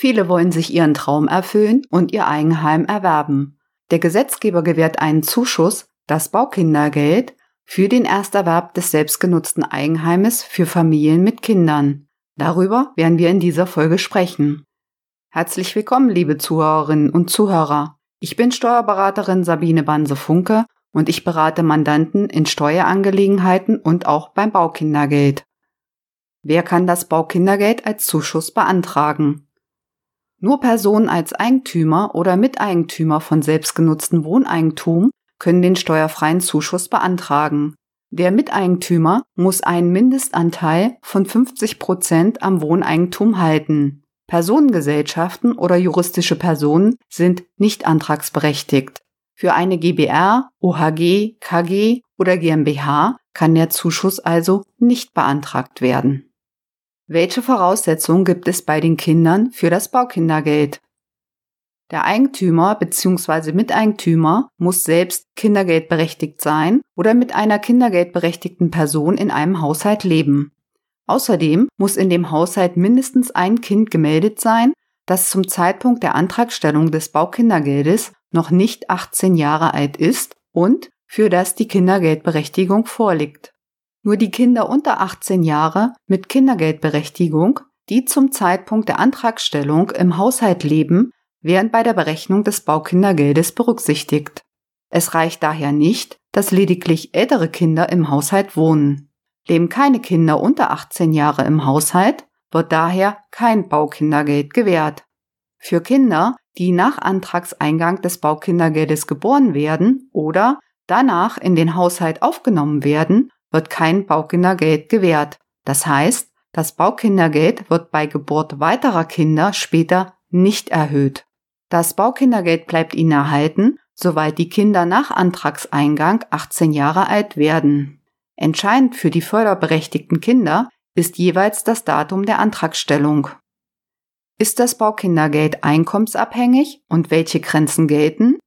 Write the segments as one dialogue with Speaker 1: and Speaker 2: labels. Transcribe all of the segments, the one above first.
Speaker 1: Viele wollen sich ihren Traum erfüllen und ihr Eigenheim erwerben. Der Gesetzgeber gewährt einen Zuschuss, das Baukindergeld, für den Ersterwerb des selbstgenutzten Eigenheimes für Familien mit Kindern. Darüber werden wir in dieser Folge sprechen. Herzlich willkommen, liebe Zuhörerinnen und Zuhörer. Ich bin Steuerberaterin Sabine Banse-Funke und ich berate Mandanten in Steuerangelegenheiten und auch beim Baukindergeld. Wer kann das Baukindergeld als Zuschuss beantragen? Nur Personen als Eigentümer oder Miteigentümer von selbstgenutztem Wohneigentum können den steuerfreien Zuschuss beantragen. Der Miteigentümer muss einen Mindestanteil von 50 Prozent am Wohneigentum halten. Personengesellschaften oder juristische Personen sind nicht antragsberechtigt. Für eine GBR, OHG, KG oder GmbH kann der Zuschuss also nicht beantragt werden. Welche Voraussetzungen gibt es bei den Kindern für das Baukindergeld? Der Eigentümer bzw. Miteigentümer muss selbst kindergeldberechtigt sein oder mit einer kindergeldberechtigten Person in einem Haushalt leben. Außerdem muss in dem Haushalt mindestens ein Kind gemeldet sein, das zum Zeitpunkt der Antragstellung des Baukindergeldes noch nicht 18 Jahre alt ist und für das die Kindergeldberechtigung vorliegt. Nur die Kinder unter 18 Jahre mit Kindergeldberechtigung, die zum Zeitpunkt der Antragstellung im Haushalt leben, werden bei der Berechnung des Baukindergeldes berücksichtigt. Es reicht daher nicht, dass lediglich ältere Kinder im Haushalt wohnen. Leben keine Kinder unter 18 Jahre im Haushalt, wird daher kein Baukindergeld gewährt. Für Kinder, die nach Antragseingang des Baukindergeldes geboren werden oder danach in den Haushalt aufgenommen werden, wird kein Baukindergeld gewährt. Das heißt, das Baukindergeld wird bei Geburt weiterer Kinder später nicht erhöht. Das Baukindergeld bleibt ihnen erhalten, soweit die Kinder nach Antragseingang 18 Jahre alt werden. Entscheidend für die förderberechtigten Kinder ist jeweils das Datum der Antragstellung. Ist das Baukindergeld einkommensabhängig und welche Grenzen gelten?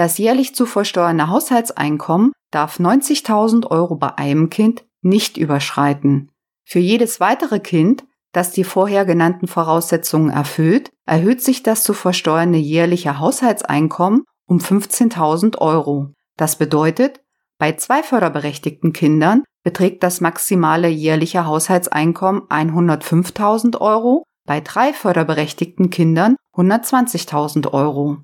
Speaker 1: Das jährlich zu versteuernde Haushaltseinkommen darf 90.000 Euro bei einem Kind nicht überschreiten. Für jedes weitere Kind, das die vorher genannten Voraussetzungen erfüllt, erhöht sich das zu versteuernde jährliche Haushaltseinkommen um 15.000 Euro. Das bedeutet, bei zwei förderberechtigten Kindern beträgt das maximale jährliche Haushaltseinkommen 105.000 Euro, bei drei förderberechtigten Kindern 120.000 Euro.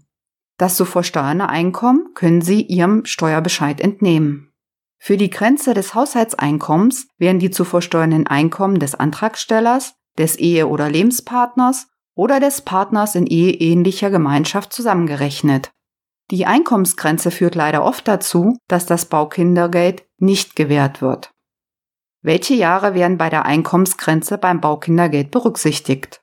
Speaker 1: Das zu versteuernde Einkommen können Sie Ihrem Steuerbescheid entnehmen. Für die Grenze des Haushaltseinkommens werden die zu versteuernden Einkommen des Antragstellers, des Ehe- oder Lebenspartners oder des Partners in eheähnlicher Gemeinschaft zusammengerechnet. Die Einkommensgrenze führt leider oft dazu, dass das Baukindergeld nicht gewährt wird. Welche Jahre werden bei der Einkommensgrenze beim Baukindergeld berücksichtigt?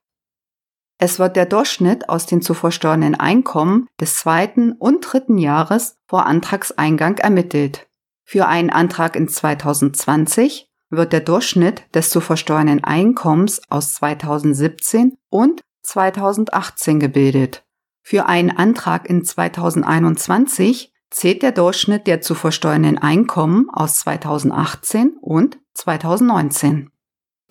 Speaker 1: Es wird der Durchschnitt aus den zu versteuernden Einkommen des zweiten und dritten Jahres vor Antragseingang ermittelt. Für einen Antrag in 2020 wird der Durchschnitt des zu versteuernden Einkommens aus 2017 und 2018 gebildet. Für einen Antrag in 2021 zählt der Durchschnitt der zu versteuernden Einkommen aus 2018 und 2019.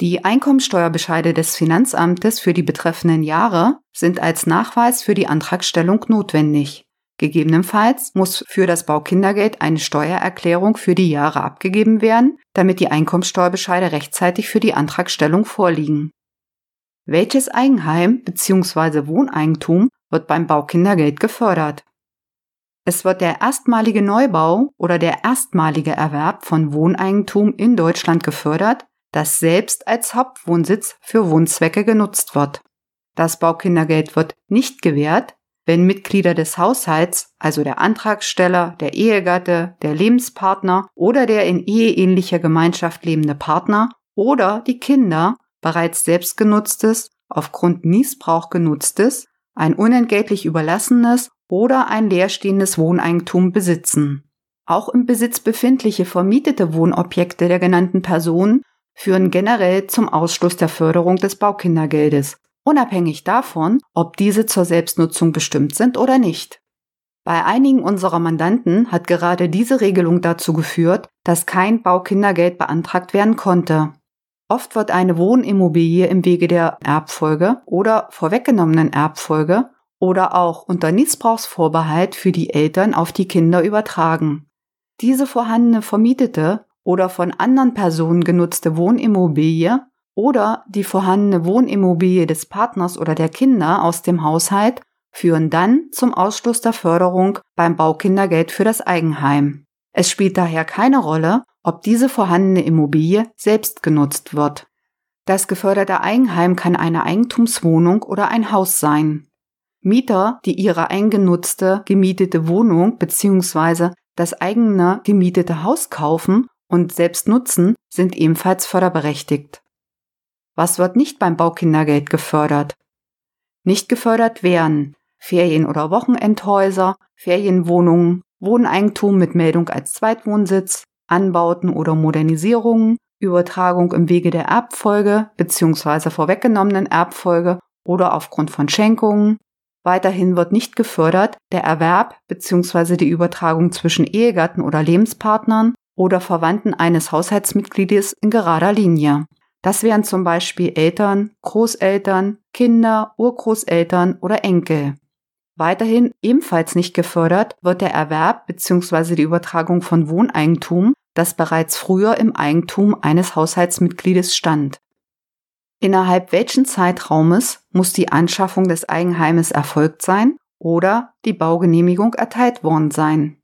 Speaker 1: Die Einkommensteuerbescheide des Finanzamtes für die betreffenden Jahre sind als Nachweis für die Antragstellung notwendig. Gegebenenfalls muss für das Baukindergeld eine Steuererklärung für die Jahre abgegeben werden, damit die Einkommensteuerbescheide rechtzeitig für die Antragstellung vorliegen. Welches Eigenheim bzw. Wohneigentum wird beim Baukindergeld gefördert. Es wird der erstmalige Neubau oder der erstmalige Erwerb von Wohneigentum in Deutschland gefördert, das selbst als Hauptwohnsitz für Wohnzwecke genutzt wird. Das Baukindergeld wird nicht gewährt, wenn Mitglieder des Haushalts, also der Antragsteller, der Ehegatte, der Lebenspartner oder der in eheähnlicher Gemeinschaft lebende Partner oder die Kinder bereits selbstgenutztes, aufgrund Niesbrauch genutztes ein unentgeltlich überlassenes oder ein leerstehendes Wohneigentum besitzen. Auch im Besitz befindliche vermietete Wohnobjekte der genannten Personen führen generell zum Ausschluss der Förderung des Baukindergeldes, unabhängig davon, ob diese zur Selbstnutzung bestimmt sind oder nicht. Bei einigen unserer Mandanten hat gerade diese Regelung dazu geführt, dass kein Baukindergeld beantragt werden konnte. Oft wird eine Wohnimmobilie im Wege der Erbfolge oder vorweggenommenen Erbfolge oder auch unter Missbrauchsvorbehalt für die Eltern auf die Kinder übertragen. Diese vorhandene vermietete oder von anderen Personen genutzte Wohnimmobilie oder die vorhandene Wohnimmobilie des Partners oder der Kinder aus dem Haushalt führen dann zum Ausschluss der Förderung beim Baukindergeld für das Eigenheim. Es spielt daher keine Rolle, ob diese vorhandene Immobilie selbst genutzt wird. Das geförderte Eigenheim kann eine Eigentumswohnung oder ein Haus sein. Mieter, die ihre eingenutzte gemietete Wohnung bzw. das eigene gemietete Haus kaufen und selbst nutzen, sind ebenfalls förderberechtigt. Was wird nicht beim Baukindergeld gefördert? Nicht gefördert werden Ferien- oder Wochenendhäuser, Ferienwohnungen, Wohneigentum mit Meldung als Zweitwohnsitz, Anbauten oder Modernisierungen, Übertragung im Wege der Erbfolge bzw. vorweggenommenen Erbfolge oder aufgrund von Schenkungen. Weiterhin wird nicht gefördert der Erwerb bzw. die Übertragung zwischen Ehegatten oder Lebenspartnern oder Verwandten eines Haushaltsmitgliedes in gerader Linie. Das wären zum Beispiel Eltern, Großeltern, Kinder, Urgroßeltern oder Enkel. Weiterhin ebenfalls nicht gefördert wird der Erwerb bzw. die Übertragung von Wohneigentum, das bereits früher im Eigentum eines Haushaltsmitgliedes stand. Innerhalb welchen Zeitraumes muss die Anschaffung des Eigenheimes erfolgt sein oder die Baugenehmigung erteilt worden sein?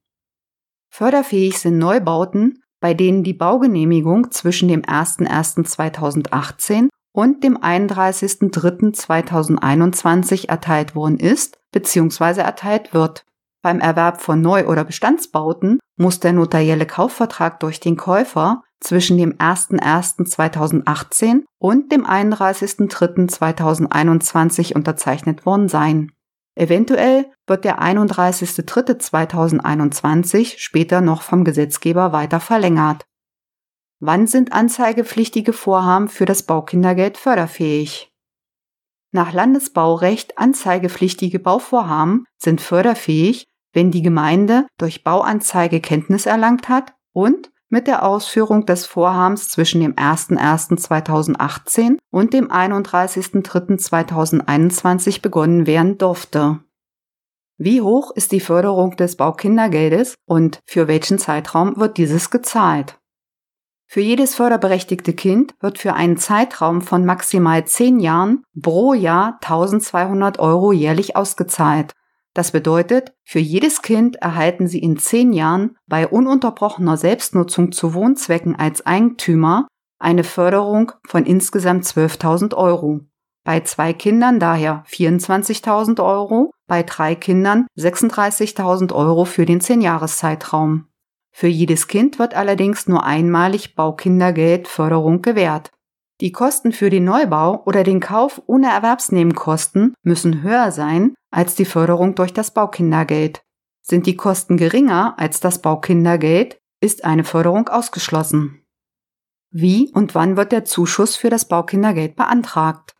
Speaker 1: Förderfähig sind Neubauten, bei denen die Baugenehmigung zwischen dem 01.01.2018 und dem 31.03.2021 erteilt worden ist bzw. erteilt wird. Beim Erwerb von Neu- oder Bestandsbauten muss der notarielle Kaufvertrag durch den Käufer zwischen dem 01.01.2018 und dem 31.03.2021 unterzeichnet worden sein. Eventuell wird der 31.03.2021 später noch vom Gesetzgeber weiter verlängert. Wann sind anzeigepflichtige Vorhaben für das Baukindergeld förderfähig? Nach Landesbaurecht anzeigepflichtige Bauvorhaben sind förderfähig, wenn die Gemeinde durch Bauanzeige Kenntnis erlangt hat und mit der Ausführung des Vorhabens zwischen dem 01.01.2018 und dem 31.03.2021 begonnen werden durfte. Wie hoch ist die Förderung des Baukindergeldes und für welchen Zeitraum wird dieses gezahlt? Für jedes förderberechtigte Kind wird für einen Zeitraum von maximal 10 Jahren pro Jahr 1200 Euro jährlich ausgezahlt. Das bedeutet, für jedes Kind erhalten Sie in zehn Jahren bei ununterbrochener Selbstnutzung zu Wohnzwecken als Eigentümer eine Förderung von insgesamt 12.000 Euro. Bei zwei Kindern daher 24.000 Euro, bei drei Kindern 36.000 Euro für den Zehnjahreszeitraum. Für jedes Kind wird allerdings nur einmalig Baukindergeld Förderung gewährt. Die Kosten für den Neubau oder den Kauf ohne Erwerbsnebenkosten müssen höher sein als die Förderung durch das Baukindergeld. Sind die Kosten geringer als das Baukindergeld, ist eine Förderung ausgeschlossen. Wie und wann wird der Zuschuss für das Baukindergeld beantragt?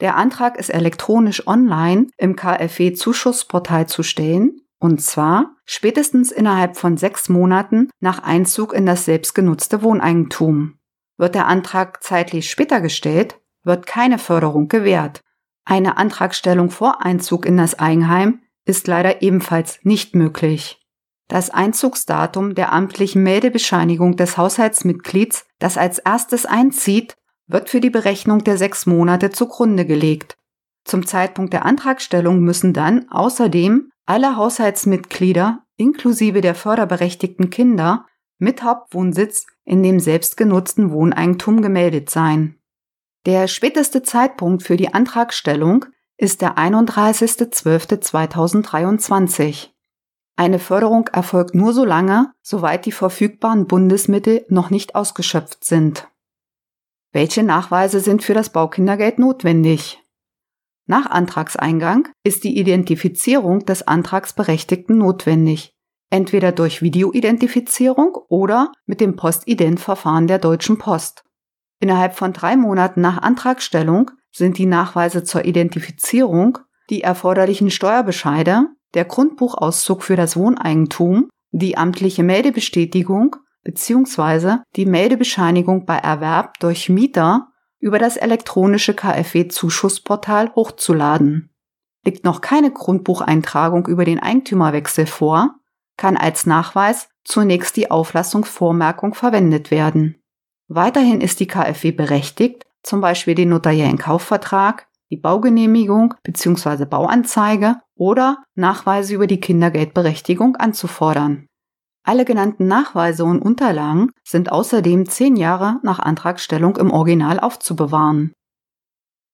Speaker 1: Der Antrag ist elektronisch online im KfW-Zuschussportal zu stellen, und zwar spätestens innerhalb von sechs Monaten nach Einzug in das selbstgenutzte Wohneigentum. Wird der Antrag zeitlich später gestellt, wird keine Förderung gewährt. Eine Antragstellung vor Einzug in das Eigenheim ist leider ebenfalls nicht möglich. Das Einzugsdatum der amtlichen Meldebescheinigung des Haushaltsmitglieds, das als erstes einzieht, wird für die Berechnung der sechs Monate zugrunde gelegt. Zum Zeitpunkt der Antragstellung müssen dann außerdem alle Haushaltsmitglieder inklusive der förderberechtigten Kinder mit Hauptwohnsitz in dem selbstgenutzten Wohneigentum gemeldet sein. Der späteste Zeitpunkt für die Antragstellung ist der 31.12.2023. Eine Förderung erfolgt nur so lange, soweit die verfügbaren Bundesmittel noch nicht ausgeschöpft sind. Welche Nachweise sind für das Baukindergeld notwendig? Nach Antragseingang ist die Identifizierung des Antragsberechtigten notwendig entweder durch Videoidentifizierung oder mit dem Postident-Verfahren der Deutschen Post. Innerhalb von drei Monaten nach Antragstellung sind die Nachweise zur Identifizierung, die erforderlichen Steuerbescheide, der Grundbuchauszug für das Wohneigentum, die amtliche Meldebestätigung bzw. die Meldebescheinigung bei Erwerb durch Mieter über das elektronische KfW-Zuschussportal hochzuladen. Liegt noch keine Grundbucheintragung über den Eigentümerwechsel vor, kann als Nachweis zunächst die Auflassungsvormerkung verwendet werden. Weiterhin ist die KfW berechtigt, zum Beispiel den notariellen Kaufvertrag, die Baugenehmigung bzw. Bauanzeige oder Nachweise über die Kindergeldberechtigung anzufordern. Alle genannten Nachweise und Unterlagen sind außerdem zehn Jahre nach Antragstellung im Original aufzubewahren.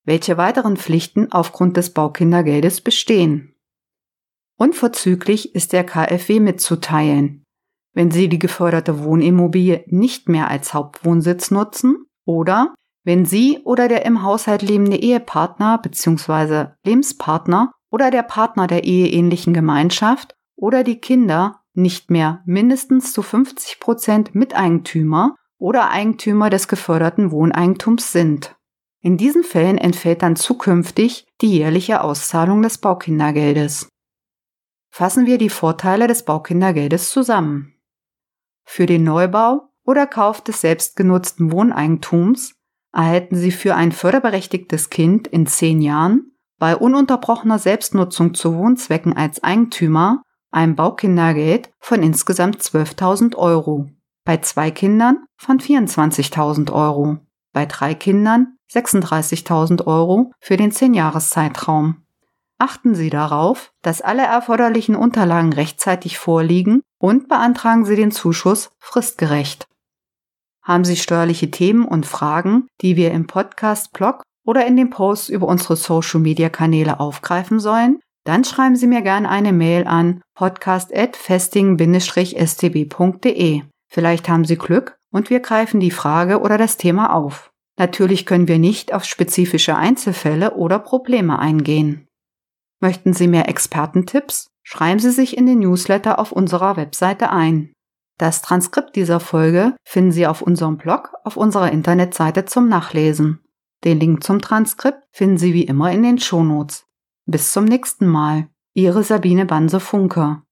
Speaker 1: Welche weiteren Pflichten aufgrund des Baukindergeldes bestehen? Unverzüglich ist der KfW mitzuteilen, wenn Sie die geförderte Wohnimmobilie nicht mehr als Hauptwohnsitz nutzen oder wenn Sie oder der im Haushalt lebende Ehepartner bzw. Lebenspartner oder der Partner der eheähnlichen Gemeinschaft oder die Kinder nicht mehr mindestens zu 50 Prozent Miteigentümer oder Eigentümer des geförderten Wohneigentums sind. In diesen Fällen entfällt dann zukünftig die jährliche Auszahlung des Baukindergeldes. Fassen wir die Vorteile des Baukindergeldes zusammen. Für den Neubau oder Kauf des selbstgenutzten Wohneigentums erhalten Sie für ein förderberechtigtes Kind in zehn Jahren bei ununterbrochener Selbstnutzung zu Wohnzwecken als Eigentümer ein Baukindergeld von insgesamt 12.000 Euro, bei zwei Kindern von 24.000 Euro, bei drei Kindern 36.000 Euro für den 10-Jahres-Zeitraum. Achten Sie darauf, dass alle erforderlichen Unterlagen rechtzeitig vorliegen und beantragen Sie den Zuschuss fristgerecht. Haben Sie steuerliche Themen und Fragen, die wir im Podcast-Blog oder in den Posts über unsere Social-Media-Kanäle aufgreifen sollen? Dann schreiben Sie mir gerne eine Mail an podcast.festing-stb.de. Vielleicht haben Sie Glück und wir greifen die Frage oder das Thema auf. Natürlich können wir nicht auf spezifische Einzelfälle oder Probleme eingehen. Möchten Sie mehr Expertentipps? Schreiben Sie sich in den Newsletter auf unserer Webseite ein. Das Transkript dieser Folge finden Sie auf unserem Blog auf unserer Internetseite zum Nachlesen. Den Link zum Transkript finden Sie wie immer in den Shownotes. Bis zum nächsten Mal. Ihre Sabine Banse-Funke.